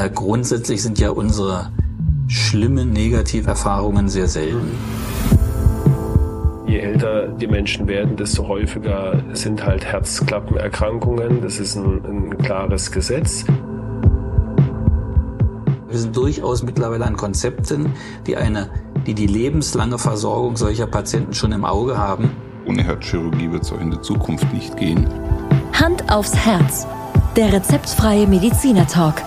äh, grundsätzlich sind ja unsere schlimmen Negativerfahrungen sehr selten. Je älter die Menschen werden, desto häufiger sind halt Herzklappenerkrankungen. Das ist ein, ein klares Gesetz. Wir sind durchaus mittlerweile an Konzepten, die eine, die die lebenslange Versorgung solcher Patienten schon im Auge haben. Ohne Herzchirurgie wird es auch in der Zukunft nicht gehen. Hand aufs Herz. Der rezeptfreie Mediziner Talk.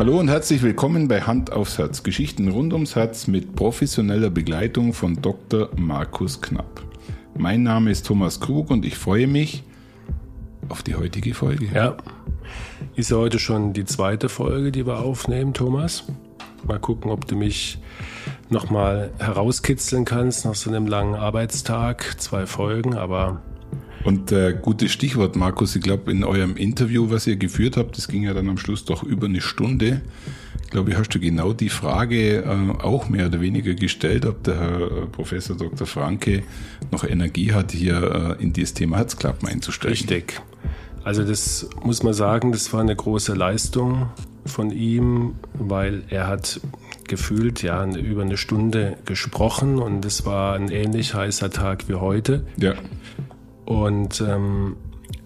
Hallo und herzlich willkommen bei Hand aufs Herz. Geschichten rund ums Herz mit professioneller Begleitung von Dr. Markus Knapp. Mein Name ist Thomas Krug und ich freue mich auf die heutige Folge. Ja, ist ja heute schon die zweite Folge, die wir aufnehmen, Thomas. Mal gucken, ob du mich nochmal herauskitzeln kannst nach so einem langen Arbeitstag. Zwei Folgen, aber und äh, gutes Stichwort, Markus. Ich glaube, in eurem Interview, was ihr geführt habt, das ging ja dann am Schluss doch über eine Stunde. Ich glaube, hast du genau die Frage äh, auch mehr oder weniger gestellt, ob der Herr äh, Professor Dr. Franke noch Energie hat, hier äh, in dieses Thema Herzklappen einzusteigen. Richtig. Also das muss man sagen, das war eine große Leistung von ihm, weil er hat gefühlt ja über eine Stunde gesprochen und es war ein ähnlich heißer Tag wie heute. Ja. Und ähm,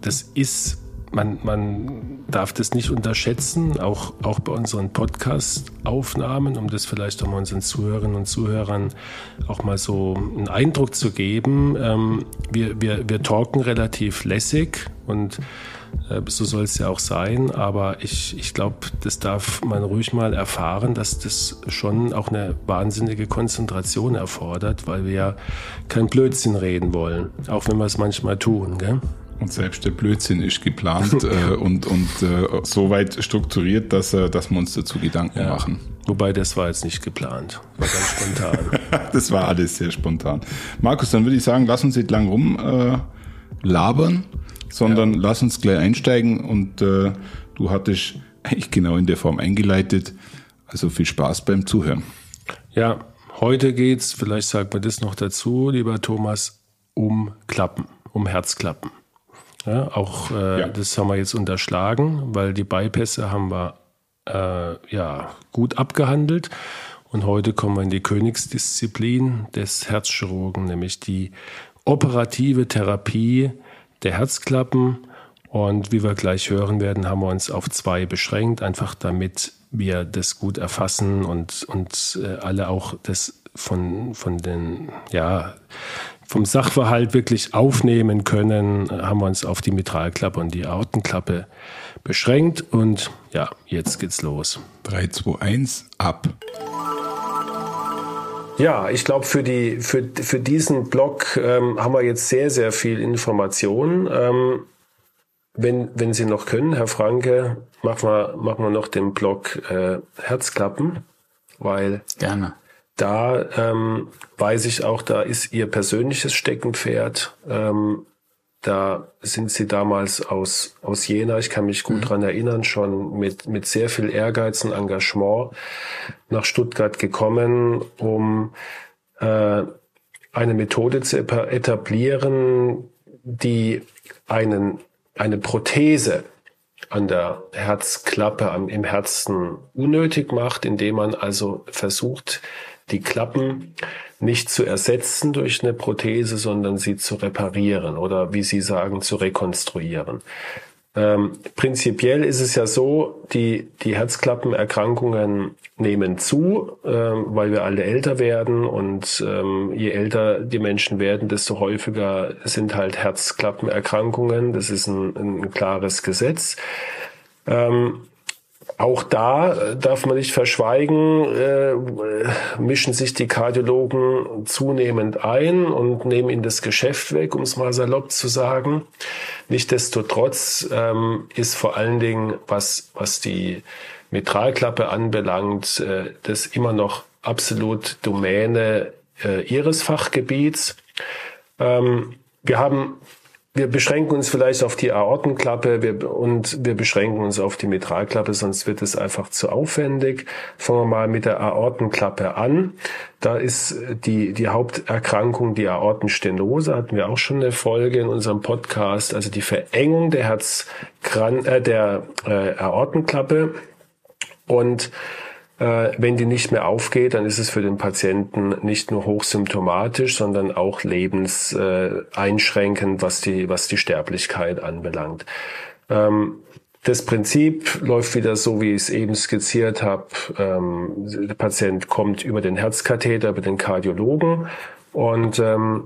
das ist, man, man darf das nicht unterschätzen, auch, auch bei unseren Podcast-Aufnahmen, um das vielleicht auch mal unseren Zuhörerinnen und Zuhörern auch mal so einen Eindruck zu geben. Ähm, wir, wir, wir talken relativ lässig und so soll es ja auch sein, aber ich, ich glaube, das darf man ruhig mal erfahren, dass das schon auch eine wahnsinnige Konzentration erfordert, weil wir ja kein Blödsinn reden wollen, auch wenn wir es manchmal tun. Gell? Und selbst der Blödsinn ist geplant äh, und, und äh, so weit strukturiert, dass, äh, dass wir uns dazu Gedanken ja. machen. Wobei das war jetzt nicht geplant, war ganz spontan. das war alles sehr spontan. Markus, dann würde ich sagen, lass uns nicht lang rum äh, labern sondern ja. lass uns gleich einsteigen und äh, du hattest eigentlich genau in der Form eingeleitet. Also viel Spaß beim Zuhören. Ja, heute geht's, vielleicht sagt man das noch dazu, lieber Thomas, um Klappen, um Herzklappen. Ja, auch äh, ja. das haben wir jetzt unterschlagen, weil die Bypässe haben wir äh, ja gut abgehandelt. Und heute kommen wir in die Königsdisziplin des Herzchirurgen, nämlich die operative Therapie der Herzklappen. Und wie wir gleich hören werden, haben wir uns auf zwei beschränkt, einfach damit wir das gut erfassen und, und äh, alle auch das von, von den, ja, vom Sachverhalt wirklich aufnehmen können, haben wir uns auf die Mitralklappe und die Aortenklappe beschränkt. Und ja, jetzt geht's los. 3, 2, 1, ab. Ja, ich glaube, für, die, für, für diesen Blog ähm, haben wir jetzt sehr, sehr viel Information. Ähm, wenn, wenn Sie noch können, Herr Franke, machen wir, machen wir noch den Blog äh, Herzklappen, weil Gerne. da ähm, weiß ich auch, da ist Ihr persönliches Steckenpferd. Ähm, da sind sie damals aus, aus Jena, ich kann mich gut mhm. dran erinnern, schon mit, mit sehr viel Ehrgeiz und Engagement nach Stuttgart gekommen, um äh, eine Methode zu etablieren, die einen, eine Prothese an der Herzklappe am, im Herzen unnötig macht, indem man also versucht, die Klappen nicht zu ersetzen durch eine Prothese, sondern sie zu reparieren oder wie Sie sagen, zu rekonstruieren. Ähm, prinzipiell ist es ja so, die, die Herzklappenerkrankungen nehmen zu, ähm, weil wir alle älter werden und ähm, je älter die Menschen werden, desto häufiger sind halt Herzklappenerkrankungen. Das ist ein, ein klares Gesetz. Ähm, auch da äh, darf man nicht verschweigen, äh, mischen sich die Kardiologen zunehmend ein und nehmen ihnen das Geschäft weg, um es mal salopp zu sagen. Nichtsdestotrotz ähm, ist vor allen Dingen, was, was die Mitralklappe anbelangt, äh, das immer noch absolut Domäne äh, ihres Fachgebiets. Ähm, wir haben wir beschränken uns vielleicht auf die Aortenklappe wir, und wir beschränken uns auf die Mitralklappe, sonst wird es einfach zu aufwendig. Fangen wir mal mit der Aortenklappe an. Da ist die, die Haupterkrankung die Aortenstenose, hatten wir auch schon eine Folge in unserem Podcast, also die Verengung der Herzkran äh, der äh, Aortenklappe. Und wenn die nicht mehr aufgeht, dann ist es für den Patienten nicht nur hochsymptomatisch, sondern auch lebenseinschränkend, was die, was die Sterblichkeit anbelangt. Ähm, das Prinzip läuft wieder so, wie ich es eben skizziert habe. Ähm, der Patient kommt über den Herzkatheter, über den Kardiologen und ähm,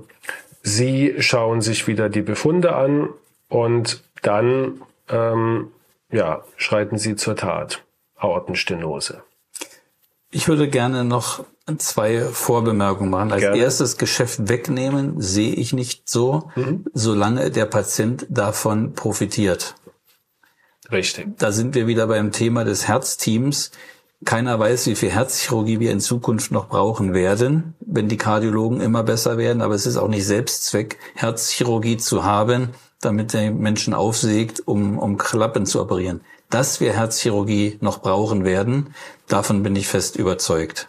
Sie schauen sich wieder die Befunde an und dann ja, schreiten Sie zur Tat. Aortenstenose. Ich würde gerne noch zwei Vorbemerkungen machen. Als gerne. erstes Geschäft wegnehmen sehe ich nicht so, mhm. solange der Patient davon profitiert. Richtig. Da sind wir wieder beim Thema des Herzteams. Keiner weiß, wie viel Herzchirurgie wir in Zukunft noch brauchen werden, wenn die Kardiologen immer besser werden. Aber es ist auch nicht Selbstzweck, Herzchirurgie zu haben, damit der Menschen aufsägt, um, um Klappen zu operieren dass wir Herzchirurgie noch brauchen werden. Davon bin ich fest überzeugt.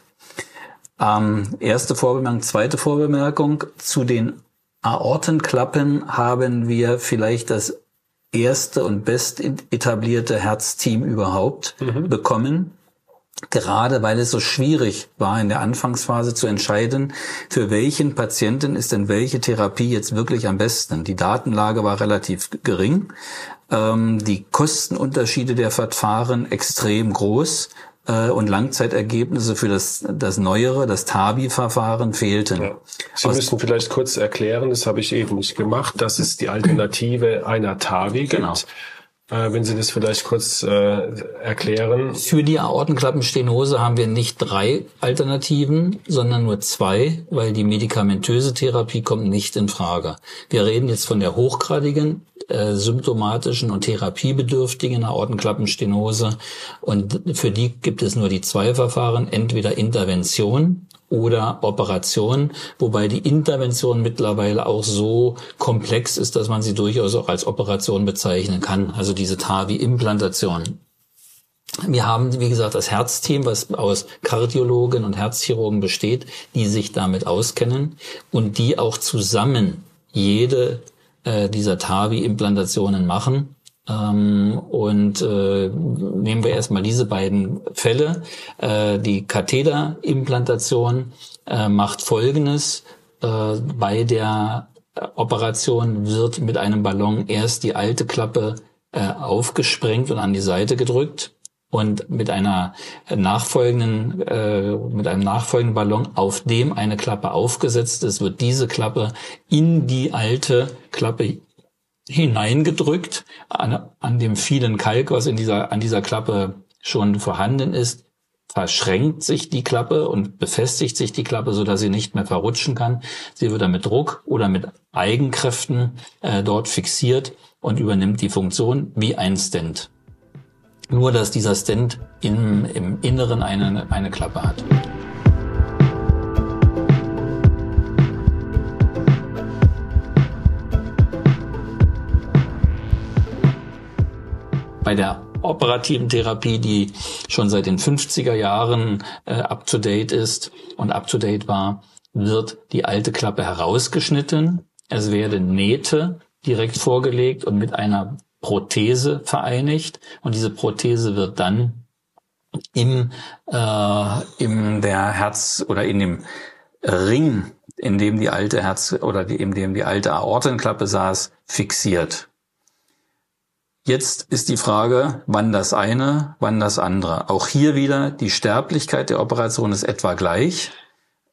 Ähm, erste Vorbemerkung, zweite Vorbemerkung. Zu den Aortenklappen haben wir vielleicht das erste und best etablierte Herzteam überhaupt mhm. bekommen. Gerade weil es so schwierig war in der Anfangsphase zu entscheiden, für welchen Patienten ist denn welche Therapie jetzt wirklich am besten. Die Datenlage war relativ gering ähm, die Kostenunterschiede der Verfahren extrem groß äh, und Langzeitergebnisse für das, das neuere, das TABI-Verfahren fehlten. Ja. Sie Aus müssen vielleicht kurz erklären, das habe ich eben nicht gemacht, dass es die Alternative einer TABI gibt. Genau. Äh, wenn Sie das vielleicht kurz äh, erklären. Für die Aortenklappenstenose haben wir nicht drei Alternativen, sondern nur zwei, weil die medikamentöse Therapie kommt nicht in Frage. Wir reden jetzt von der hochgradigen äh, symptomatischen und therapiebedürftigen Aortenklappenstenose. Und für die gibt es nur die zwei Verfahren, entweder Intervention oder Operation, wobei die Intervention mittlerweile auch so komplex ist, dass man sie durchaus auch als Operation bezeichnen kann, also diese TAVI-Implantation. Wir haben, wie gesagt, das Herzteam, was aus Kardiologen und Herzchirurgen besteht, die sich damit auskennen und die auch zusammen jede äh, dieser TAVI-Implantationen machen. Ähm, und äh, nehmen wir erstmal diese beiden Fälle. Äh, die Katheder-Implantation äh, macht Folgendes. Äh, bei der Operation wird mit einem Ballon erst die alte Klappe äh, aufgesprengt und an die Seite gedrückt und mit einer nachfolgenden, äh, mit einem nachfolgenden Ballon, auf dem eine Klappe aufgesetzt ist, wird diese Klappe in die alte Klappe hineingedrückt, an, an dem vielen Kalk, was in dieser, an dieser Klappe schon vorhanden ist, verschränkt sich die Klappe und befestigt sich die Klappe, so dass sie nicht mehr verrutschen kann. Sie wird dann mit Druck oder mit Eigenkräften äh, dort fixiert und übernimmt die Funktion wie ein Stent. Nur, dass dieser Stent im, im Inneren eine, eine Klappe hat. Bei der operativen Therapie, die schon seit den 50er Jahren äh, up-to-date ist und up-to-date war, wird die alte Klappe herausgeschnitten. Es werden Nähte direkt vorgelegt und mit einer Prothese vereinigt und diese Prothese wird dann im, äh, im der Herz oder in dem Ring, in dem die alte Herz oder die, in dem die alte Aortenklappe saß, fixiert. Jetzt ist die Frage, wann das eine, wann das andere. Auch hier wieder, die Sterblichkeit der Operation ist etwa gleich.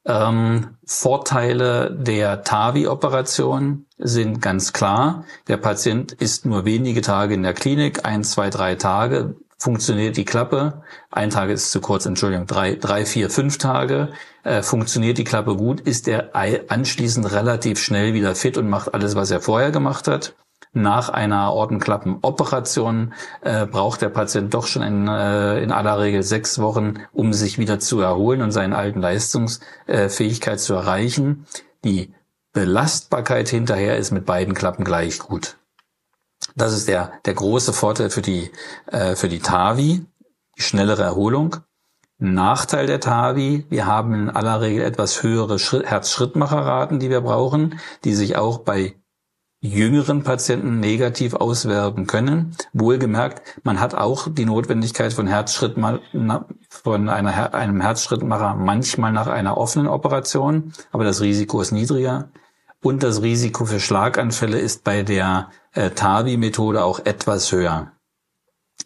Ähm, Vorteile der TAVI-Operation sind ganz klar. Der Patient ist nur wenige Tage in der Klinik, ein, zwei, drei Tage funktioniert die Klappe. Ein Tag ist zu kurz, Entschuldigung, drei, drei vier, fünf Tage. Äh, funktioniert die Klappe gut, ist er anschließend relativ schnell wieder fit und macht alles, was er vorher gemacht hat nach einer Aortenklappenoperation äh, braucht der Patient doch schon in, äh, in aller Regel sechs Wochen, um sich wieder zu erholen und seine alten Leistungsfähigkeit zu erreichen. Die Belastbarkeit hinterher ist mit beiden Klappen gleich gut. Das ist der, der große Vorteil für die, äh, für die TAVI, die schnellere Erholung. Nachteil der TAVI, wir haben in aller Regel etwas höhere Herzschrittmacherraten, die wir brauchen, die sich auch bei jüngeren Patienten negativ auswirken können. Wohlgemerkt, man hat auch die Notwendigkeit von Herzschritt von einer, einem Herzschrittmacher manchmal nach einer offenen Operation, aber das Risiko ist niedriger. Und das Risiko für Schlaganfälle ist bei der äh, TAVI-Methode auch etwas höher.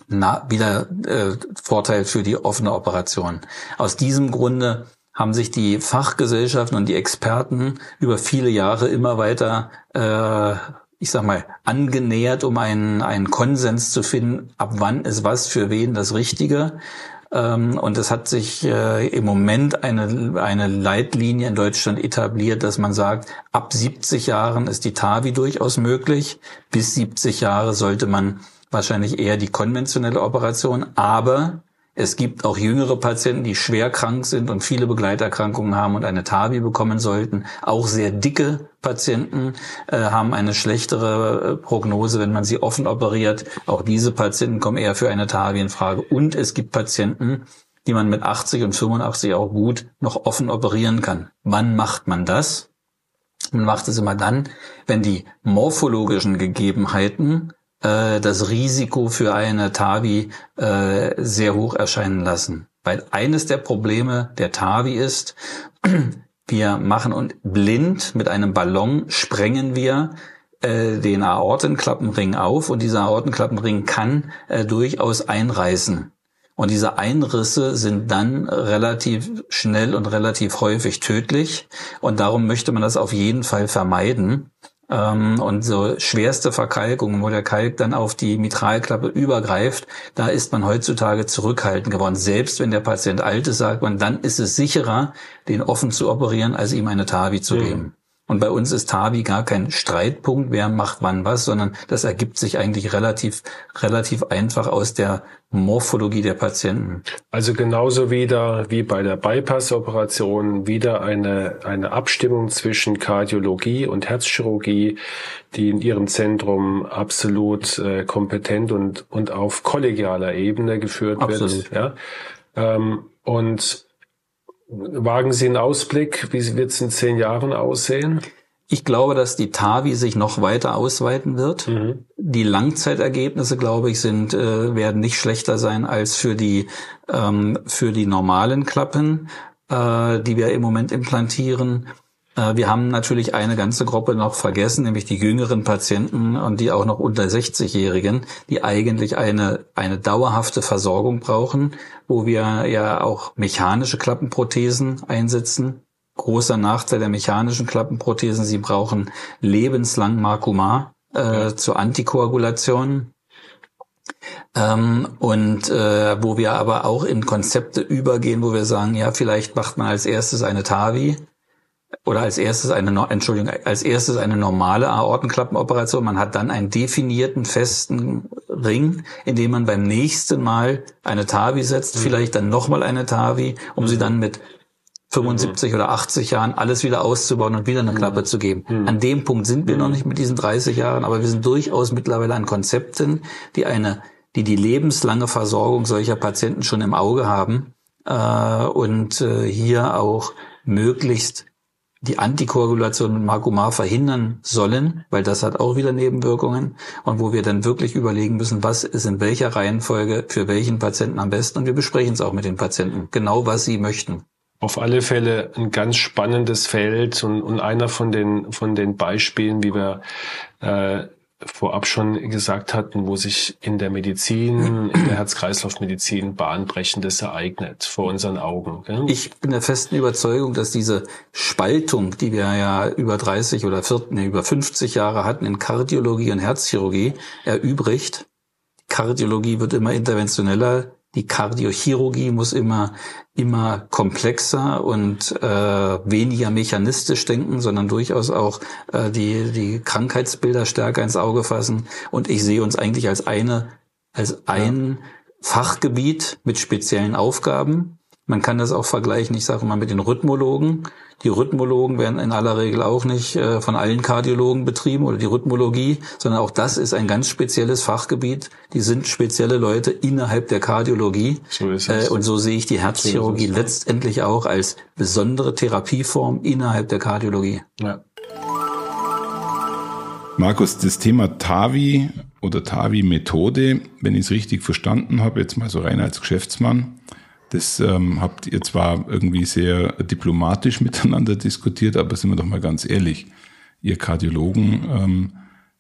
Na, wieder äh, Vorteil für die offene Operation. Aus diesem Grunde haben sich die Fachgesellschaften und die Experten über viele Jahre immer weiter, äh, ich sag mal, angenähert, um einen, einen Konsens zu finden, ab wann ist was für wen das Richtige. Ähm, und es hat sich äh, im Moment eine, eine Leitlinie in Deutschland etabliert, dass man sagt, ab 70 Jahren ist die TAVI durchaus möglich. Bis 70 Jahre sollte man wahrscheinlich eher die konventionelle Operation, aber es gibt auch jüngere Patienten, die schwer krank sind und viele Begleiterkrankungen haben und eine TAVI bekommen sollten. Auch sehr dicke Patienten äh, haben eine schlechtere äh, Prognose, wenn man sie offen operiert. Auch diese Patienten kommen eher für eine TAVI in Frage. Und es gibt Patienten, die man mit 80 und 85 auch gut noch offen operieren kann. Wann macht man das? Man macht es immer dann, wenn die morphologischen Gegebenheiten äh, das Risiko für eine TAVI äh, sehr hoch erscheinen lassen. Weil eines der Probleme der TAVI ist, wir machen und blind mit einem Ballon sprengen wir äh, den Aortenklappenring auf und dieser Aortenklappenring kann äh, durchaus einreißen. Und diese Einrisse sind dann relativ schnell und relativ häufig tödlich. Und darum möchte man das auf jeden Fall vermeiden. Ähm, und so schwerste Verkalkungen, wo der Kalk dann auf die Mitralklappe übergreift, da ist man heutzutage zurückhaltend geworden. Selbst wenn der Patient alt ist, sagt man, dann ist es sicherer, den offen zu operieren, als ihm eine TAVI zu mhm. geben. Und bei uns ist TAVI gar kein Streitpunkt, wer macht wann was, sondern das ergibt sich eigentlich relativ, relativ einfach aus der Morphologie der Patienten. Also genauso wieder wie bei der Bypass-Operation wieder eine, eine Abstimmung zwischen Kardiologie und Herzchirurgie, die in ihrem Zentrum absolut äh, kompetent und, und auf kollegialer Ebene geführt absolut. wird. Ja? Ähm, und Wagen Sie einen Ausblick? Wie wird es in zehn Jahren aussehen? Ich glaube, dass die TAVI sich noch weiter ausweiten wird. Mhm. Die Langzeitergebnisse, glaube ich, sind äh, werden nicht schlechter sein als für die ähm, für die normalen Klappen, äh, die wir im Moment implantieren. Äh, wir haben natürlich eine ganze Gruppe noch vergessen, nämlich die jüngeren Patienten und die auch noch unter 60-Jährigen, die eigentlich eine, eine dauerhafte Versorgung brauchen, wo wir ja auch mechanische Klappenprothesen einsetzen. Großer Nachteil der mechanischen Klappenprothesen, sie brauchen lebenslang Markumar äh, zur Antikoagulation. Ähm, und äh, wo wir aber auch in Konzepte übergehen, wo wir sagen, ja, vielleicht macht man als erstes eine TAVI, oder als erstes eine, Entschuldigung, als erstes eine normale Aortenklappenoperation. Man hat dann einen definierten, festen Ring, in dem man beim nächsten Mal eine TAVI setzt, mhm. vielleicht dann nochmal eine TAVI, um mhm. sie dann mit 75 mhm. oder 80 Jahren alles wieder auszubauen und wieder eine Klappe mhm. zu geben. Mhm. An dem Punkt sind wir noch mhm. nicht mit diesen 30 Jahren, aber wir sind durchaus mittlerweile an Konzepten, die eine, die die lebenslange Versorgung solcher Patienten schon im Auge haben äh, und äh, hier auch möglichst die Antikoagulation mit Marcumar verhindern sollen, weil das hat auch wieder Nebenwirkungen. Und wo wir dann wirklich überlegen müssen, was ist in welcher Reihenfolge für welchen Patienten am besten. Und wir besprechen es auch mit den Patienten, genau was sie möchten. Auf alle Fälle ein ganz spannendes Feld und, und einer von den von den Beispielen, wie wir äh, vorab schon gesagt hatten, wo sich in der Medizin, in der Herz-Kreislauf-Medizin bahnbrechendes ereignet vor unseren Augen. Ich bin der festen Überzeugung, dass diese Spaltung, die wir ja über 30 oder 40, nee, über 50 Jahre hatten in Kardiologie und Herzchirurgie, erübrigt. Kardiologie wird immer interventioneller, die Kardiochirurgie muss immer immer komplexer und äh, weniger mechanistisch denken, sondern durchaus auch äh, die die Krankheitsbilder stärker ins Auge fassen. Und ich sehe uns eigentlich als eine als ein ja. Fachgebiet mit speziellen Aufgaben. Man kann das auch vergleichen, ich sage mal, mit den Rhythmologen. Die Rhythmologen werden in aller Regel auch nicht äh, von allen Kardiologen betrieben oder die Rhythmologie, sondern auch das ist ein ganz spezielles Fachgebiet. Die sind spezielle Leute innerhalb der Kardiologie. So ist es. Äh, und so sehe ich die Herzchirurgie so letztendlich auch als besondere Therapieform innerhalb der Kardiologie. Ja. Markus, das Thema TAVI oder TAVI-Methode, wenn ich es richtig verstanden habe, jetzt mal so rein als Geschäftsmann, das ähm, habt ihr zwar irgendwie sehr diplomatisch miteinander diskutiert, aber sind wir doch mal ganz ehrlich, ihr Kardiologen ähm,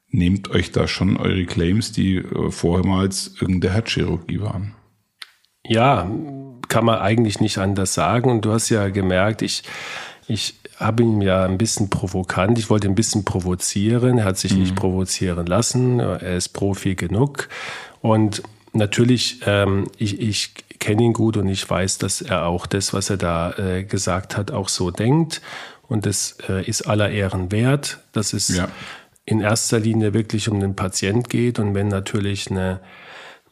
nehmt euch da schon eure Claims, die äh, vormals irgendeine Herzchirurgie waren. Ja, kann man eigentlich nicht anders sagen. Und du hast ja gemerkt, ich, ich habe ihn ja ein bisschen provokant, ich wollte ein bisschen provozieren, er hat sich mhm. nicht provozieren lassen, er ist Profi genug. Und natürlich, ähm, ich, ich kenne ihn gut und ich weiß, dass er auch das, was er da äh, gesagt hat, auch so denkt. Und das äh, ist aller Ehren wert, dass es ja. in erster Linie wirklich um den Patient geht. Und wenn natürlich eine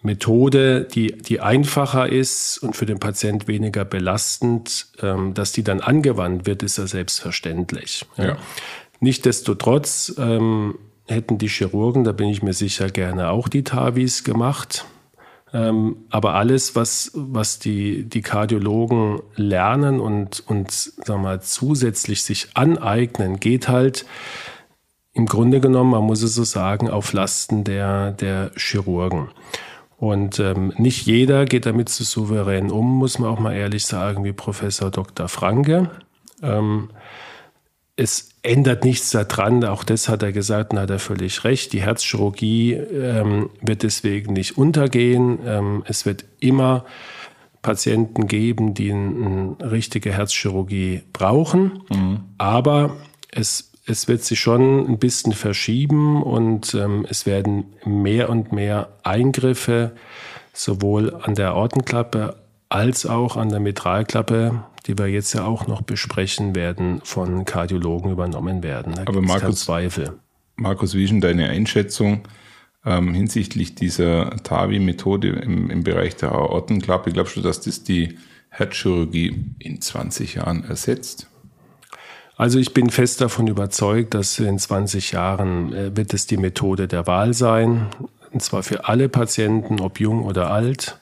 Methode, die, die einfacher ist und für den Patient weniger belastend, ähm, dass die dann angewandt wird, ist ja selbstverständlich. Ja. Ja. Nichtsdestotrotz ähm, hätten die Chirurgen, da bin ich mir sicher, gerne auch die TAVIs gemacht. Ähm, aber alles, was, was die, die Kardiologen lernen und, und wir mal, zusätzlich sich aneignen, geht halt im Grunde genommen, man muss es so sagen, auf Lasten der, der Chirurgen. Und ähm, nicht jeder geht damit so souverän um, muss man auch mal ehrlich sagen, wie Professor Dr. Franke. Ähm, es ändert nichts daran, auch das hat er gesagt und hat er völlig recht. Die Herzchirurgie ähm, wird deswegen nicht untergehen. Ähm, es wird immer Patienten geben, die eine richtige Herzchirurgie brauchen. Mhm. Aber es, es wird sich schon ein bisschen verschieben und ähm, es werden mehr und mehr Eingriffe sowohl an der Aortenklappe als auch an der Mitralklappe die wir jetzt ja auch noch besprechen werden, von Kardiologen übernommen werden. Da Aber Markus, Zweifel. Markus, wie ist denn deine Einschätzung ähm, hinsichtlich dieser TAVI-Methode im, im Bereich der Aortenklappe? Glaubst du, dass das die Herzchirurgie in 20 Jahren ersetzt? Also ich bin fest davon überzeugt, dass in 20 Jahren äh, wird es die Methode der Wahl sein, und zwar für alle Patienten, ob jung oder alt.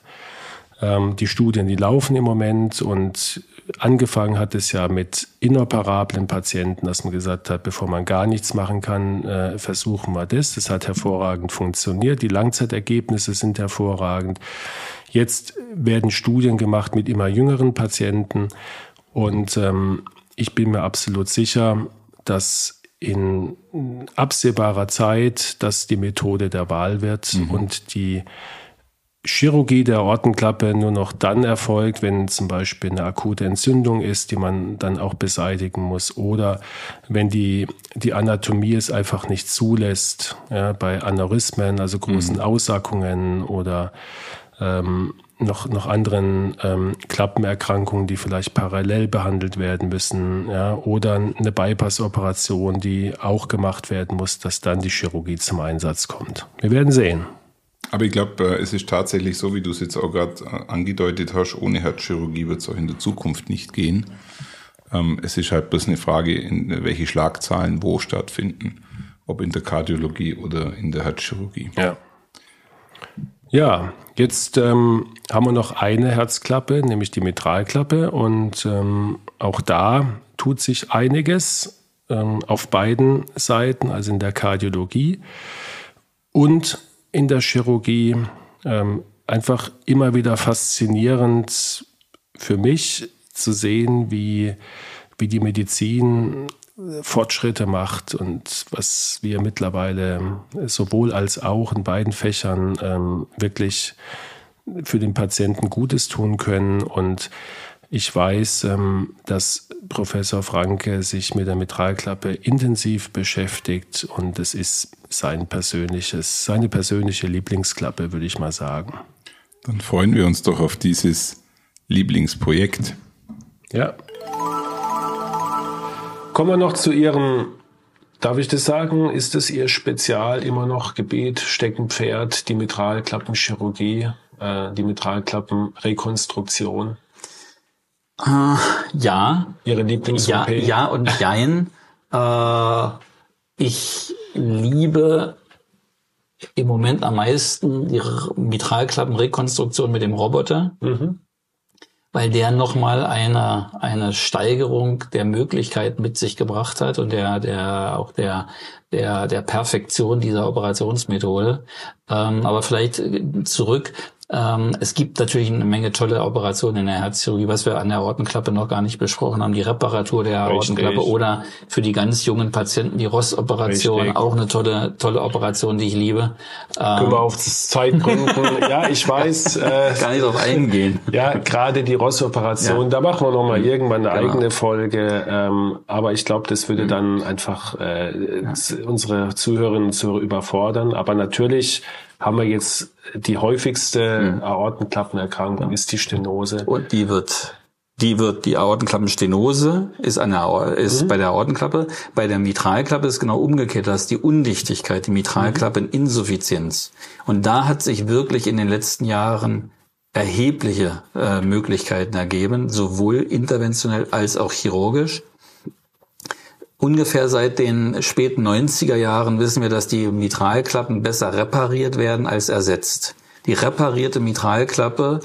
Ähm, die Studien, die laufen im Moment und angefangen hat es ja mit inoperablen Patienten, dass man gesagt hat, bevor man gar nichts machen kann, äh, versuchen wir das. Das hat hervorragend funktioniert. Die Langzeitergebnisse sind hervorragend. Jetzt werden Studien gemacht mit immer jüngeren Patienten und ähm, ich bin mir absolut sicher, dass in absehbarer Zeit das die Methode der Wahl wird mhm. und die Chirurgie der Ortenklappe nur noch dann erfolgt, wenn zum Beispiel eine akute Entzündung ist, die man dann auch beseitigen muss, oder wenn die, die Anatomie es einfach nicht zulässt, ja, bei Aneurysmen, also großen mhm. Aussackungen oder ähm, noch, noch anderen ähm, Klappenerkrankungen, die vielleicht parallel behandelt werden müssen, ja, oder eine Bypass-Operation, die auch gemacht werden muss, dass dann die Chirurgie zum Einsatz kommt. Wir werden sehen. Aber ich glaube, äh, es ist tatsächlich so, wie du es jetzt auch gerade äh, angedeutet hast, ohne Herzchirurgie wird es auch in der Zukunft nicht gehen. Ähm, es ist halt bloß eine Frage, in welche Schlagzahlen wo stattfinden, ob in der Kardiologie oder in der Herzchirurgie. Ja. Ja, jetzt ähm, haben wir noch eine Herzklappe, nämlich die Mitralklappe. Und ähm, auch da tut sich einiges ähm, auf beiden Seiten, also in der Kardiologie. Und in der Chirurgie. Ähm, einfach immer wieder faszinierend für mich zu sehen, wie, wie die Medizin Fortschritte macht und was wir mittlerweile sowohl als auch in beiden Fächern ähm, wirklich für den Patienten Gutes tun können. Und ich weiß, ähm, dass Professor Franke sich mit der Mitralklappe intensiv beschäftigt und es ist sein persönliches, seine persönliche Lieblingsklappe, würde ich mal sagen. Dann freuen wir uns doch auf dieses Lieblingsprojekt. Ja. Kommen wir noch zu Ihrem, darf ich das sagen, ist das Ihr Spezial immer noch Gebet, Steckenpferd, die Mitralklappenchirurgie, äh, die Mitralklappenrekonstruktion? Äh, ja. Ihre Lieblings-OP? Ja, ja und jein. äh, ich liebe im Moment am meisten die Mitralklappenrekonstruktion mit dem Roboter. Mhm. weil der nochmal eine, eine Steigerung der Möglichkeit mit sich gebracht hat und der, der, auch der, der, der Perfektion dieser Operationsmethode. Ähm, aber vielleicht zurück ähm, es gibt natürlich eine Menge tolle Operationen in der Herzchirurgie, was wir an der Aortenklappe noch gar nicht besprochen haben. Die Reparatur der Aortenklappe oder für die ganz jungen Patienten die Ross-Operation, auch eine tolle, tolle Operation, die ich liebe. Ähm, Können wir auf Zeitgründen, ja, ich weiß. Äh, gar nicht drauf eingehen. Ja, gerade die Ross-Operation, ja. da machen wir nochmal mhm. irgendwann eine genau. eigene Folge. Ähm, aber ich glaube, das würde mhm. dann einfach äh, ja. unsere Zuhörerinnen und Zuhörer überfordern. Aber natürlich haben wir jetzt die häufigste mhm. Aortenklappenerkrankung ist die Stenose. Und die wird die wird die Aortenklappenstenose ist eine ist mhm. bei der Aortenklappe, bei der Mitralklappe ist genau umgekehrt, das ist die Undichtigkeit, die Mitralklappeninsuffizienz. Und da hat sich wirklich in den letzten Jahren erhebliche äh, Möglichkeiten ergeben, sowohl interventionell als auch chirurgisch. Ungefähr seit den späten 90er Jahren wissen wir, dass die Mitralklappen besser repariert werden als ersetzt. Die reparierte Mitralklappe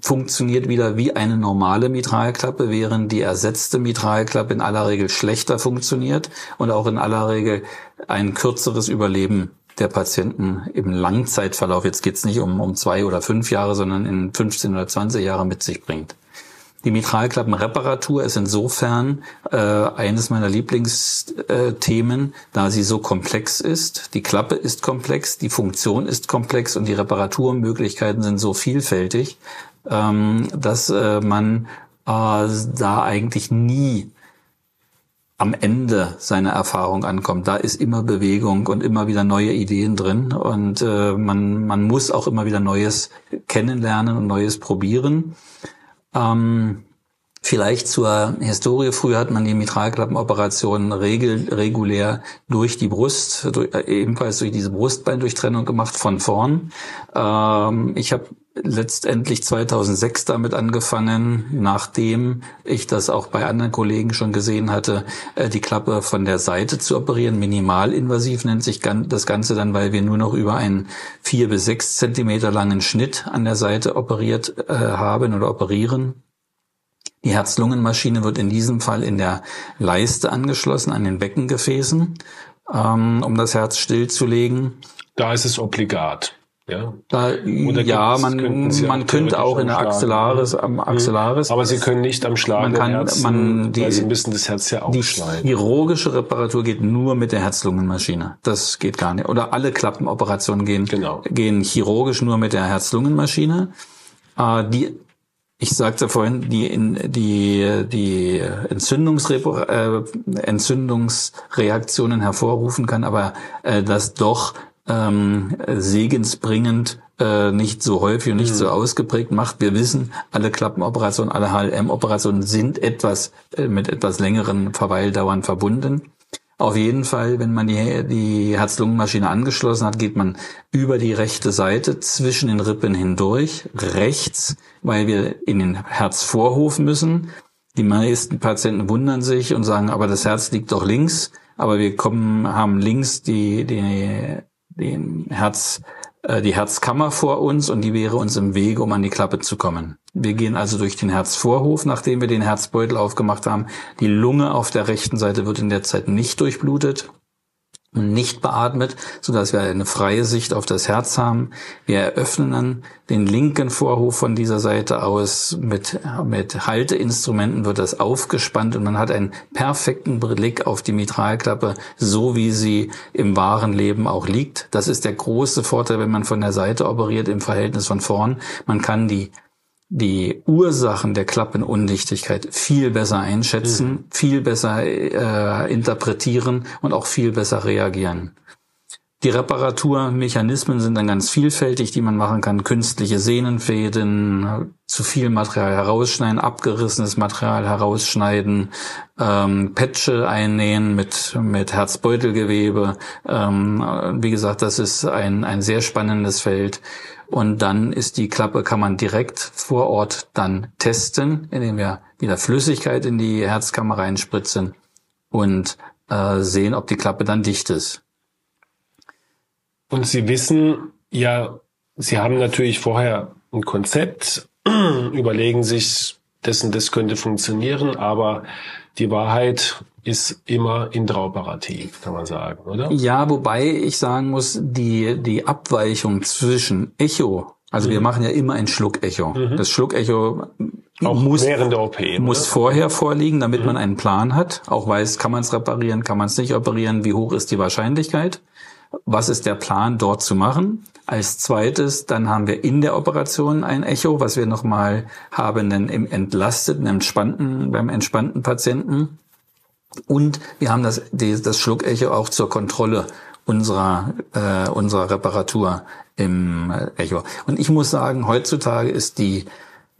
funktioniert wieder wie eine normale Mitralklappe, während die ersetzte Mitralklappe in aller Regel schlechter funktioniert und auch in aller Regel ein kürzeres Überleben der Patienten im Langzeitverlauf, jetzt geht's nicht um, um zwei oder fünf Jahre, sondern in 15 oder 20 Jahre mit sich bringt. Die Mitralklappenreparatur ist insofern äh, eines meiner Lieblingsthemen, da sie so komplex ist. Die Klappe ist komplex, die Funktion ist komplex und die Reparaturmöglichkeiten sind so vielfältig, ähm, dass äh, man äh, da eigentlich nie am Ende seiner Erfahrung ankommt. Da ist immer Bewegung und immer wieder neue Ideen drin und äh, man, man muss auch immer wieder Neues kennenlernen und Neues probieren. Ähm, Vielleicht zur Historie. Früher hat man die Mitralklappenoperationen regel, regulär durch die Brust, durch, äh, ebenfalls durch diese Brustbeindurchtrennung gemacht von vorn. Ähm, ich habe letztendlich 2006 damit angefangen, nachdem ich das auch bei anderen Kollegen schon gesehen hatte, äh, die Klappe von der Seite zu operieren. Minimalinvasiv nennt sich das Ganze dann, weil wir nur noch über einen vier bis sechs Zentimeter langen Schnitt an der Seite operiert äh, haben oder operieren. Die Herz-Lungen-Maschine wird in diesem Fall in der Leiste angeschlossen, an den Beckengefäßen, ähm, um das Herz stillzulegen. Da ist es obligat. Ja, da, ja man, man könnte auch in der Axillaris, am Axillaris. Aber Sie können nicht am Schlag man kann, Herzen, man, die, Sie müssen das Herz ja aufschneiden. Die chirurgische Reparatur geht nur mit der Herz-Lungen-Maschine. Das geht gar nicht. Oder alle Klappenoperationen gehen, genau. gehen chirurgisch nur mit der Herz-Lungen-Maschine. Äh, die ich sagte vorhin, die, die, die Entzündungsre äh, Entzündungsreaktionen hervorrufen kann, aber äh, das doch ähm, segensbringend äh, nicht so häufig und nicht mhm. so ausgeprägt macht. Wir wissen, alle Klappenoperationen, alle HLM-Operationen sind etwas äh, mit etwas längeren Verweildauern verbunden. Auf jeden Fall, wenn man die, die Herz-Lungen-Maschine angeschlossen hat, geht man über die rechte Seite zwischen den Rippen hindurch, rechts, weil wir in den Herzvorhof müssen. Die meisten Patienten wundern sich und sagen, aber das Herz liegt doch links. Aber wir kommen, haben links die, die, den Herz, äh, die Herzkammer vor uns und die wäre uns im Wege, um an die Klappe zu kommen. Wir gehen also durch den Herzvorhof, nachdem wir den Herzbeutel aufgemacht haben. Die Lunge auf der rechten Seite wird in der Zeit nicht durchblutet nicht beatmet, so dass wir eine freie Sicht auf das Herz haben. Wir eröffnen dann den linken Vorhof von dieser Seite aus. Mit, mit Halteinstrumenten wird das aufgespannt und man hat einen perfekten Blick auf die Mitralklappe, so wie sie im wahren Leben auch liegt. Das ist der große Vorteil, wenn man von der Seite operiert im Verhältnis von vorn. Man kann die die Ursachen der Klappenundichtigkeit viel besser einschätzen, mhm. viel besser äh, interpretieren und auch viel besser reagieren. Die Reparaturmechanismen sind dann ganz vielfältig, die man machen kann. Künstliche Sehnenfäden, zu viel Material herausschneiden, abgerissenes Material herausschneiden, ähm, Patche einnähen mit, mit Herzbeutelgewebe. Ähm, wie gesagt, das ist ein, ein sehr spannendes Feld. Und dann ist die Klappe, kann man direkt vor Ort dann testen, indem wir wieder Flüssigkeit in die Herzkammer reinspritzen und äh, sehen, ob die Klappe dann dicht ist. Und Sie wissen ja, Sie haben natürlich vorher ein Konzept, überlegen sich, das und das könnte funktionieren, aber die Wahrheit ist immer intraoperativ, kann man sagen, oder? Ja, wobei ich sagen muss, die, die Abweichung zwischen Echo, also mhm. wir machen ja immer ein Schluckecho. Mhm. Das Schluckecho auch muss, während der OP, muss vorher vorliegen, damit mhm. man einen Plan hat, auch weiß, kann man es reparieren, kann man es nicht operieren, wie hoch ist die Wahrscheinlichkeit was ist der Plan dort zu machen. Als zweites, dann haben wir in der Operation ein Echo, was wir nochmal haben dann im entlasteten, entspannten, beim entspannten Patienten. Und wir haben das, das Schluckecho auch zur Kontrolle unserer, äh, unserer Reparatur im Echo. Und ich muss sagen, heutzutage ist die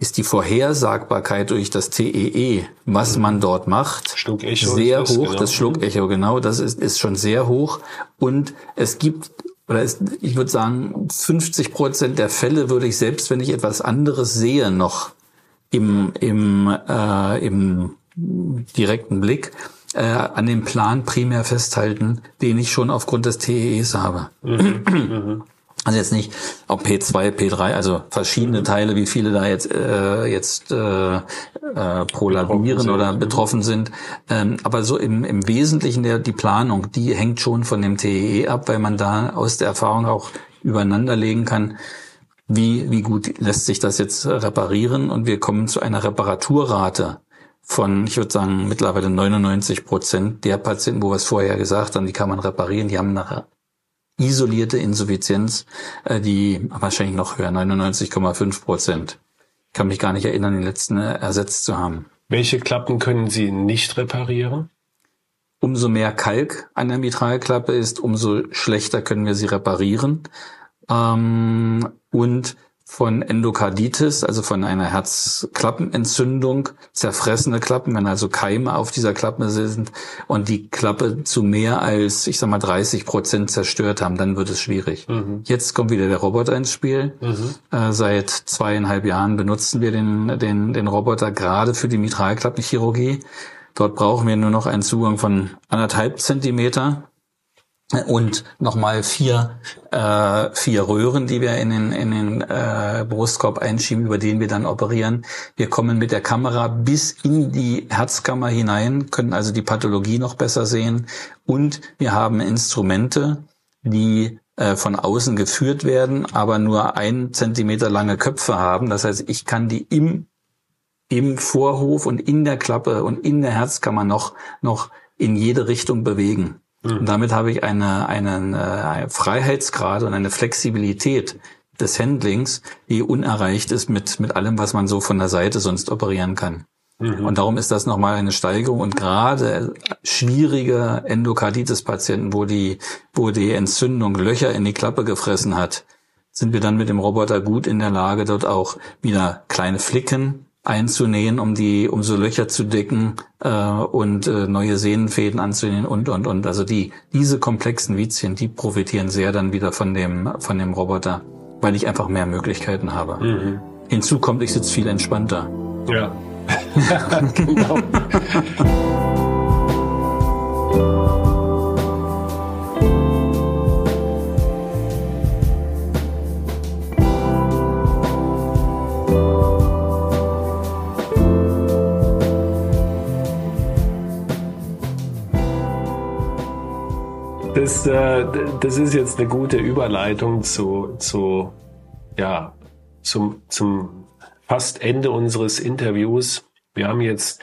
ist die Vorhersagbarkeit durch das TEE, e, was man dort macht, sehr hoch. Genau. Das Schluckecho, genau, das ist, ist schon sehr hoch. Und es gibt, oder es, ich würde sagen, 50 Prozent der Fälle würde ich selbst, wenn ich etwas anderes sehe, noch im, im, äh, im direkten Blick äh, an dem Plan primär festhalten, den ich schon aufgrund des TEEs habe. Mhm. Also jetzt nicht ob P2, P3, also verschiedene. Teile, wie viele da jetzt äh, jetzt äh, äh, prolabieren oder betroffen sind. Ähm, aber so im, im Wesentlichen der die Planung, die hängt schon von dem TEE e ab, weil man da aus der Erfahrung auch übereinander legen kann, wie wie gut lässt sich das jetzt reparieren und wir kommen zu einer Reparaturrate von, ich würde sagen, mittlerweile 99 Prozent der Patienten, wo wir es vorher gesagt haben, die kann man reparieren, die haben eine isolierte Insuffizienz, äh, die wahrscheinlich noch höher, 99,5 Prozent. Ich kann mich gar nicht erinnern, den letzten äh, ersetzt zu haben. Welche Klappen können Sie nicht reparieren? Umso mehr Kalk an der Mitralklappe ist, umso schlechter können wir sie reparieren. Ähm, und von Endokarditis, also von einer Herzklappenentzündung, zerfressene Klappen, wenn also Keime auf dieser Klappe sind und die Klappe zu mehr als, ich sag mal, 30 Prozent zerstört haben, dann wird es schwierig. Mhm. Jetzt kommt wieder der Roboter ins Spiel. Mhm. Äh, seit zweieinhalb Jahren benutzen wir den, den, den Roboter gerade für die Mitralklappenchirurgie. Dort brauchen wir nur noch einen Zugang von anderthalb Zentimeter und nochmal vier, äh, vier Röhren, die wir in den, in den äh, Brustkorb einschieben, über den wir dann operieren. Wir kommen mit der Kamera bis in die Herzkammer hinein, können also die Pathologie noch besser sehen und wir haben Instrumente, die äh, von außen geführt werden, aber nur ein Zentimeter lange Köpfe haben. Das heißt, ich kann die im, im Vorhof und in der Klappe und in der Herzkammer noch, noch in jede Richtung bewegen. Mhm. Und damit habe ich eine, einen äh, Freiheitsgrad und eine Flexibilität des Handlings, die unerreicht ist mit, mit allem, was man so von der Seite sonst operieren kann. Mhm. Und darum ist das nochmal eine Steigerung. Und gerade schwierige Endokarditis-Patienten, wo die, wo die Entzündung Löcher in die Klappe gefressen hat, sind wir dann mit dem Roboter gut in der Lage, dort auch wieder kleine Flicken einzunähen, um die, um so Löcher zu decken äh, und äh, neue Sehnenfäden anzunähen und und und. Also die diese komplexen Vizien, die profitieren sehr dann wieder von dem von dem Roboter, weil ich einfach mehr Möglichkeiten habe. Mhm. Hinzu kommt, ich sitze viel entspannter. Ja. genau. Das, äh, das ist jetzt eine gute Überleitung zu, zu ja, zum, zum fast Ende unseres Interviews. Wir haben jetzt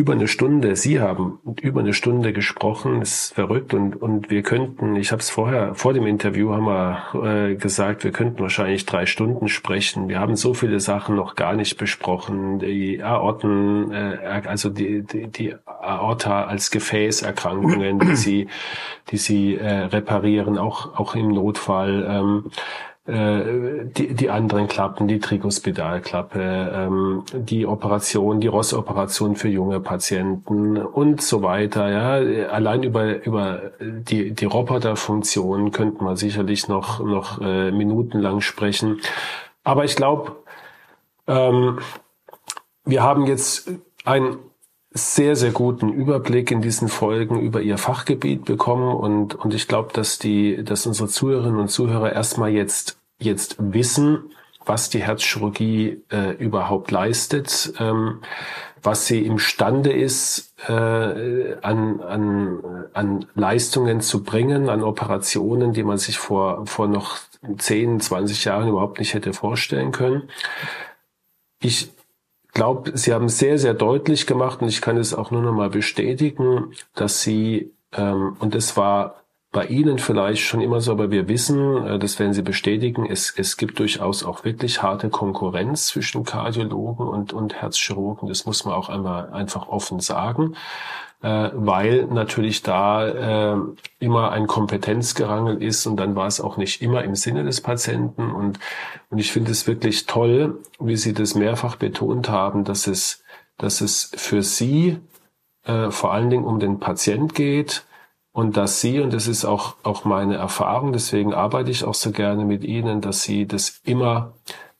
über eine Stunde, Sie haben über eine Stunde gesprochen, ist verrückt und, und wir könnten, ich habe es vorher, vor dem Interview haben wir äh, gesagt, wir könnten wahrscheinlich drei Stunden sprechen. Wir haben so viele Sachen noch gar nicht besprochen. Die Aorten, äh, also die, die, die Aorta als Gefäßerkrankungen, die Sie, die Sie äh, reparieren, auch, auch im Notfall. Ähm, äh, die, die anderen Klappen, die Trigospedalklappe, ähm, die Operation, die Ross-Operation für junge Patienten und so weiter. Ja, allein über über die die Roboterfunktion könnten wir sicherlich noch noch äh, minutenlang sprechen. Aber ich glaube, ähm, wir haben jetzt einen sehr, sehr guten Überblick in diesen Folgen über ihr Fachgebiet bekommen und, und ich glaube, dass die, dass unsere Zuhörerinnen und Zuhörer erstmal jetzt, jetzt wissen, was die Herzchirurgie äh, überhaupt leistet, ähm, was sie imstande ist, äh, an, an, an Leistungen zu bringen, an Operationen, die man sich vor, vor noch 10, 20 Jahren überhaupt nicht hätte vorstellen können. Ich glaube, Sie haben sehr, sehr deutlich gemacht und ich kann es auch nur noch mal bestätigen, dass Sie, ähm, und das war bei Ihnen vielleicht schon immer so, aber wir wissen, äh, das werden Sie bestätigen, es, es gibt durchaus auch wirklich harte Konkurrenz zwischen Kardiologen und, und Herzchirurgen. Das muss man auch einmal einfach offen sagen äh, weil natürlich da äh, immer ein Kompetenzgerangel ist und dann war es auch nicht immer im Sinne des Patienten und, und ich finde es wirklich toll, wie Sie das mehrfach betont haben, dass es, dass es für Sie vor allen Dingen um den Patient geht und dass Sie, und das ist auch, auch meine Erfahrung, deswegen arbeite ich auch so gerne mit Ihnen, dass Sie das immer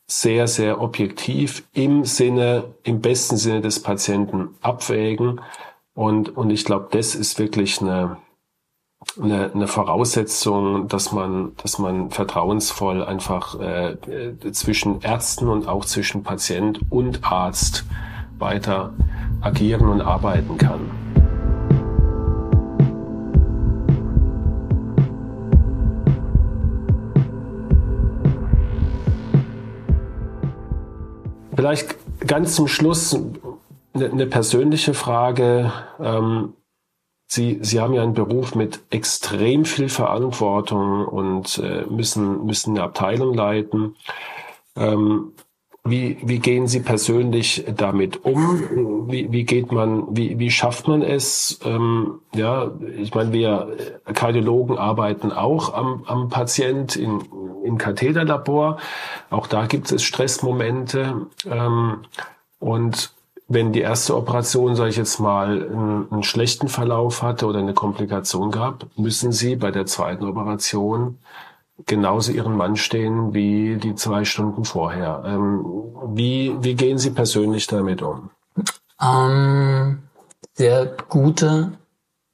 sehr, sehr objektiv im Sinne, im besten Sinne des Patienten abwägen und, und ich glaube, das ist wirklich eine, eine, eine Voraussetzung, dass man, dass man vertrauensvoll einfach äh, zwischen Ärzten und auch zwischen Patient und Arzt weiter agieren und arbeiten kann. Vielleicht ganz zum Schluss eine, eine persönliche Frage. Ähm, Sie, Sie haben ja einen Beruf mit extrem viel Verantwortung und äh, müssen, müssen eine Abteilung leiten. Ähm, wie, wie gehen Sie persönlich damit um? Wie, wie geht man, wie, wie schafft man es? Ähm, ja, ich meine, wir Kardiologen arbeiten auch am, am Patient in, im Katheterlabor. Auch da gibt es Stressmomente. Ähm, und wenn die erste Operation, sage ich jetzt mal, einen, einen, schlechten Verlauf hatte oder eine Komplikation gab, müssen Sie bei der zweiten Operation genauso Ihren Mann stehen wie die zwei Stunden vorher. Ähm, wie, wie gehen Sie persönlich damit um? Ähm, sehr gute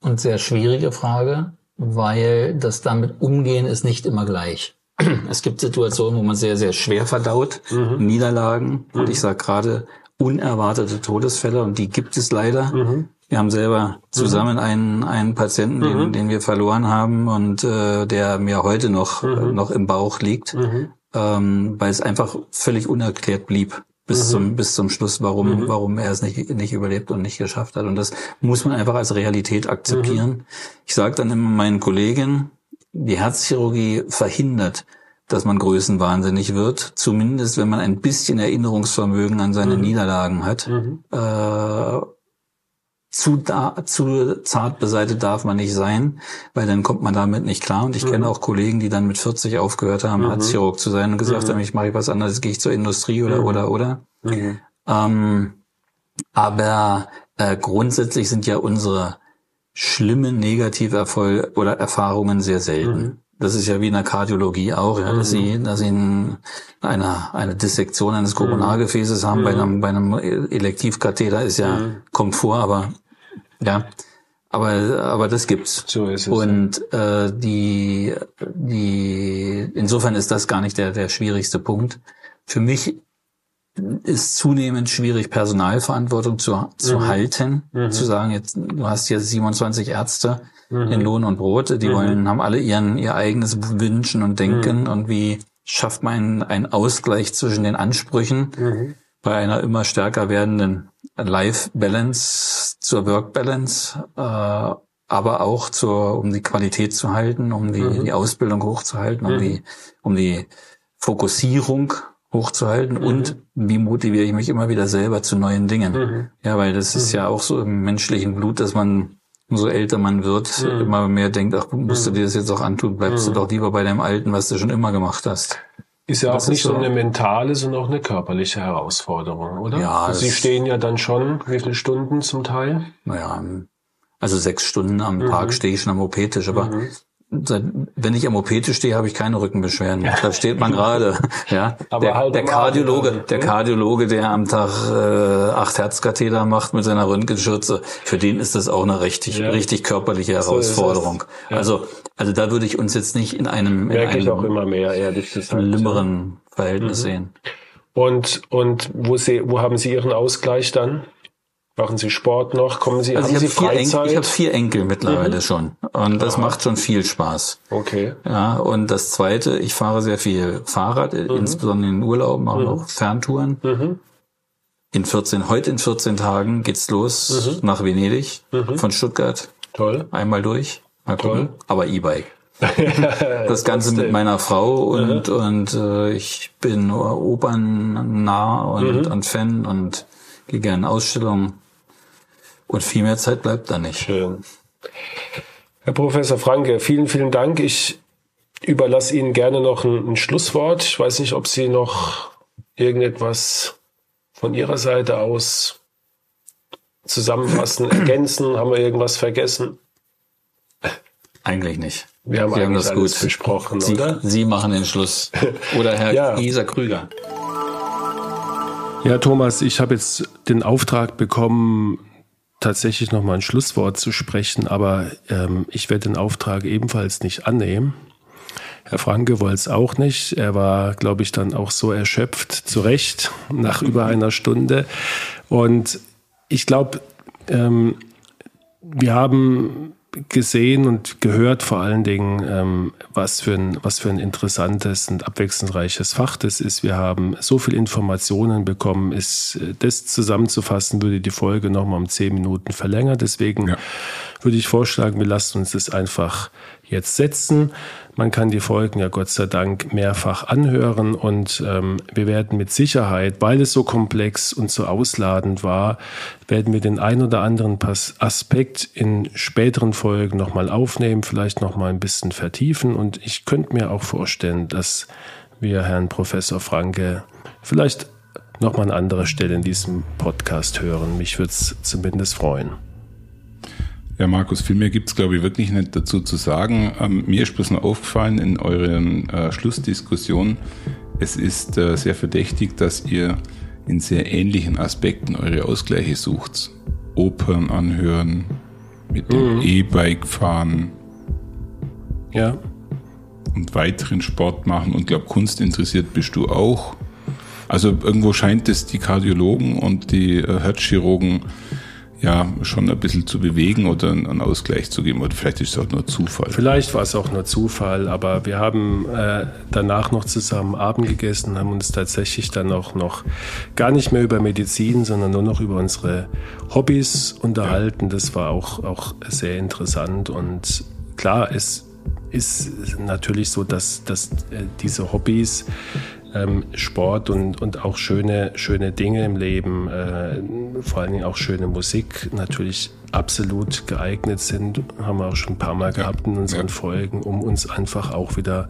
und sehr schwierige Frage, weil das damit umgehen ist nicht immer gleich. Es gibt Situationen, wo man sehr, sehr schwer verdaut, mhm. Niederlagen. Und mhm. ich sage gerade, unerwartete Todesfälle und die gibt es leider. Mhm. Wir haben selber zusammen mhm. einen, einen Patienten, den, mhm. den wir verloren haben und äh, der mir heute noch, äh, mhm. noch im Bauch liegt, mhm. ähm, weil es einfach völlig unerklärt blieb bis mhm. zum bis zum Schluss, warum mhm. warum er es nicht nicht überlebt und nicht geschafft hat. Und das muss man einfach als Realität akzeptieren. Mhm. Ich sage dann immer meinen Kollegen, die Herzchirurgie verhindert, dass man größenwahnsinnig wird. Zumindest, wenn man ein bisschen Erinnerungsvermögen an seine mhm. Niederlagen hat. Mhm. Äh, zu, da, zu zart beseitigt darf man nicht sein, weil dann kommt man damit nicht klar. Und ich mhm. kenne auch Kollegen, die dann mit 40 aufgehört haben, mhm. Herzchirurg zu sein und gesagt mhm. haben, ich mache was anderes, gehe ich zur Industrie oder, mhm. oder, oder. Mhm. Ähm, aber äh, grundsätzlich sind ja unsere schlimmen Negativerfolge oder Erfahrungen sehr selten. Das ist ja wie in der Kardiologie auch, ja, dass sie, mhm. dass sie eine, eine Dissektion eines. Koronargefäßes haben. Mhm. Bei einem, bei einem Elektivkatheter ist ja, mhm. kommt vor, aber, ja. Aber, aber das gibt's. So ist es. Und, äh, die, die, insofern ist das gar nicht der, der schwierigste Punkt. Für mich ist zunehmend schwierig, Personalverantwortung zu, zu mhm. halten, mhm. zu sagen, jetzt, du hast hier 27 Ärzte, mhm. in Lohn und Brot. Die mhm. wollen, haben alle ihren, ihr eigenes Wünschen und Denken mhm. und wie schafft man einen Ausgleich zwischen den Ansprüchen mhm. bei einer immer stärker werdenden Life-Balance zur Work-Balance, äh, aber auch zur, um die Qualität zu halten, um die, mhm. die Ausbildung hochzuhalten, um mhm. die, um die Fokussierung hochzuhalten mhm. und wie motiviere ich mich immer wieder selber zu neuen Dingen. Mhm. Ja, weil das ist mhm. ja auch so im menschlichen Blut, dass man umso älter man wird, mhm. immer mehr denkt, ach, musst du dir das jetzt auch antun, bleibst du doch lieber bei deinem Alten, was du schon immer gemacht hast. Ist ja das auch nicht so eine mentale, sondern auch eine körperliche Herausforderung, oder? Ja. Sie stehen ja dann schon, wie viele Stunden zum Teil? Naja, also sechs Stunden am mhm. Tag stehe ich schon am OP-Tisch, aber mhm wenn ich am OP stehe, habe ich keine Rückenbeschwerden. Da steht man gerade. Ja, Aber der, halt der Kardiologe, der Kardiologe, der am Tag äh, acht Herzkatheter macht mit seiner Röntgenschürze, für den ist das auch eine richtig, ja. richtig körperliche Herausforderung. So ja. Also, also da würde ich uns jetzt nicht in einem, in einem auch immer mehr, ehrlich gesagt, schlimmeren Verhältnis mhm. sehen. Und und wo Sie, wo haben Sie Ihren Ausgleich dann? Machen Sie Sport noch? Kommen Sie, also haben ich Sie Freizeit? Enkel, ich habe vier Enkel mittlerweile mhm. schon. Und das Aha. macht schon viel Spaß. Okay. Ja, und das zweite, ich fahre sehr viel Fahrrad, mhm. insbesondere in Urlauben, auch mhm. noch Ferntouren. Mhm. In 14, heute in 14 Tagen geht's los mhm. nach Venedig mhm. von Stuttgart. Toll. Einmal durch. Mal gucken. Toll. Aber E-Bike. das Ganze mit meiner Frau und, und äh, ich bin opernnah und, und Fan und gehe gerne Ausstellungen. Und viel mehr Zeit bleibt da nicht. Schön. Herr Professor Franke, vielen, vielen Dank. Ich überlasse Ihnen gerne noch ein, ein Schlusswort. Ich weiß nicht, ob Sie noch irgendetwas von Ihrer Seite aus zusammenfassen, ergänzen. Haben wir irgendwas vergessen? Eigentlich nicht. Wir haben, Sie haben das gut besprochen, Sie, oder? Sie machen den Schluss. Oder Herr ja. Isa Krüger. Ja, Thomas, ich habe jetzt den Auftrag bekommen, tatsächlich noch mal ein Schlusswort zu sprechen, aber ähm, ich werde den Auftrag ebenfalls nicht annehmen. Herr Franke wollte es auch nicht. Er war, glaube ich, dann auch so erschöpft, zu Recht, nach über einer Stunde. Und ich glaube, ähm, wir haben gesehen und gehört vor allen Dingen, ähm, was, für ein, was für ein interessantes und abwechslungsreiches Fach das ist. Wir haben so viel Informationen bekommen. Ist, das zusammenzufassen, würde die Folge nochmal um zehn Minuten verlängern. Deswegen ja. würde ich vorschlagen, wir lassen uns das einfach jetzt setzen. Man kann die Folgen ja Gott sei Dank mehrfach anhören und ähm, wir werden mit Sicherheit, weil es so komplex und so ausladend war, werden wir den ein oder anderen Aspekt in späteren Folgen nochmal aufnehmen, vielleicht nochmal ein bisschen vertiefen und ich könnte mir auch vorstellen, dass wir Herrn Professor Franke vielleicht nochmal an anderer Stelle in diesem Podcast hören. Mich würde es zumindest freuen. Ja, Markus, viel mehr gibt's glaube ich, wirklich nicht dazu zu sagen. Ähm, mir ist bloß noch aufgefallen in euren äh, Schlussdiskussionen, es ist äh, sehr verdächtig, dass ihr in sehr ähnlichen Aspekten eure Ausgleiche sucht. Opern anhören, mit dem mhm. E-Bike fahren. Ja. Und weiteren Sport machen. Und glaube, Kunst interessiert bist du auch. Also irgendwo scheint es die Kardiologen und die äh, Herzchirurgen ja schon ein bisschen zu bewegen oder einen Ausgleich zu geben. Oder vielleicht ist es auch nur Zufall. Vielleicht war es auch nur Zufall, aber wir haben äh, danach noch zusammen Abend gegessen, haben uns tatsächlich dann auch noch gar nicht mehr über Medizin, sondern nur noch über unsere Hobbys unterhalten. Ja. Das war auch, auch sehr interessant und klar, es ist natürlich so, dass, dass äh, diese Hobbys ähm, Sport und, und auch schöne, schöne Dinge im Leben, äh, vor allen Dingen auch schöne Musik natürlich absolut geeignet sind, haben wir auch schon ein paar Mal gehabt in unseren ja. Folgen, um uns einfach auch wieder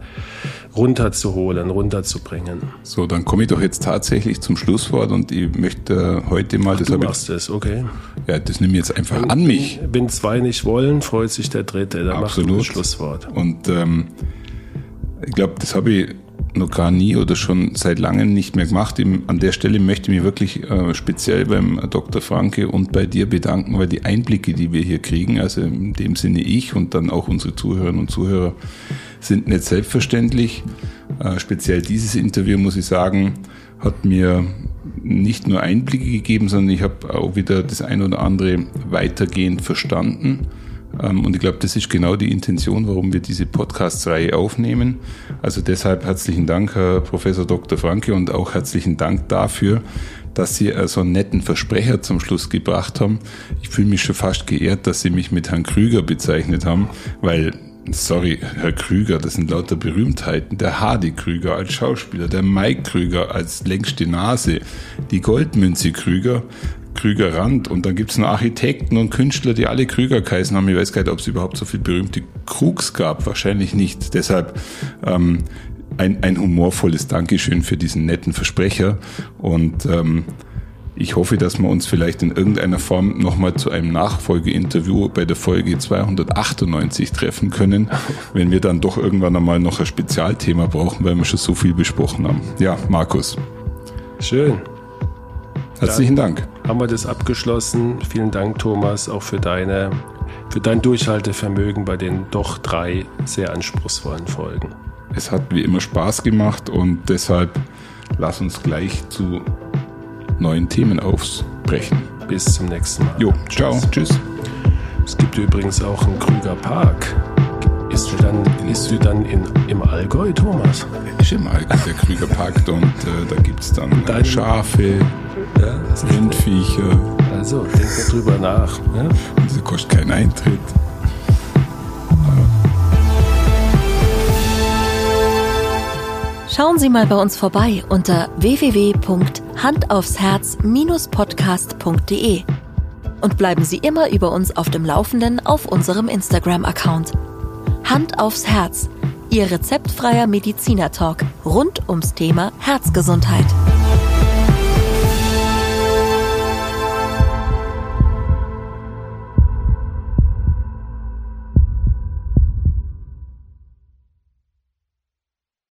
runterzuholen, runterzubringen. So, dann komme ich doch jetzt tatsächlich zum Schlusswort und ich möchte heute mal... Ach, das du machst es, okay. Ja, das nehme ich jetzt einfach wenn, an mich. Wenn zwei nicht wollen, freut sich der Dritte, dann Absolut. macht das Schlusswort. Und ähm, ich glaube, das habe ich noch gar nie oder schon seit langem nicht mehr gemacht. An der Stelle möchte ich mich wirklich äh, speziell beim Dr. Franke und bei dir bedanken, weil die Einblicke, die wir hier kriegen, also in dem Sinne ich und dann auch unsere Zuhörerinnen und Zuhörer, sind nicht selbstverständlich. Äh, speziell dieses Interview, muss ich sagen, hat mir nicht nur Einblicke gegeben, sondern ich habe auch wieder das ein oder andere weitergehend verstanden und ich glaube, das ist genau die Intention, warum wir diese Podcast-Reihe aufnehmen. Also deshalb herzlichen Dank, Herr Professor Dr. Franke, und auch herzlichen Dank dafür, dass Sie äh, so einen netten Versprecher zum Schluss gebracht haben. Ich fühle mich schon fast geehrt, dass Sie mich mit Herrn Krüger bezeichnet haben, weil sorry, Herr Krüger, das sind lauter Berühmtheiten. Der Hardy Krüger als Schauspieler, der Mike Krüger als längste Nase, die Goldmünze Krüger, Krüger Rand und dann gibt's noch Architekten und Künstler, die alle Krüger geheißen haben. Ich weiß gar nicht, ob es überhaupt so viele berühmte Krugs gab. Wahrscheinlich nicht. Deshalb ähm, ein, ein humorvolles Dankeschön für diesen netten Versprecher und ähm, ich hoffe, dass wir uns vielleicht in irgendeiner Form nochmal zu einem Nachfolgeinterview bei der Folge 298 treffen können, wenn wir dann doch irgendwann einmal noch ein Spezialthema brauchen, weil wir schon so viel besprochen haben. Ja, Markus. Schön. Herzlichen dann Dank. Haben wir das abgeschlossen. Vielen Dank, Thomas, auch für deine, für dein Durchhaltevermögen bei den doch drei sehr anspruchsvollen Folgen. Es hat wie immer Spaß gemacht und deshalb lass uns gleich zu neuen Themen aufbrechen. Bis zum nächsten Mal. Jo, ciao, tschüss. Es gibt übrigens auch einen Krüger Park. Ist du dann, ist du dann in, im Allgäu, Thomas? Ist im Allgäu, der Krüger Park und äh, da gibt es dann äh, Schafe, ja, Rindviecher. Also, denk mal drüber nach. Ja? Und das kostet keinen Eintritt. Schauen Sie mal bei uns vorbei unter www.handaufsherz-podcast.de und bleiben Sie immer über uns auf dem Laufenden auf unserem Instagram-Account. Hand aufs Herz, Ihr rezeptfreier Mediziner-Talk rund ums Thema Herzgesundheit.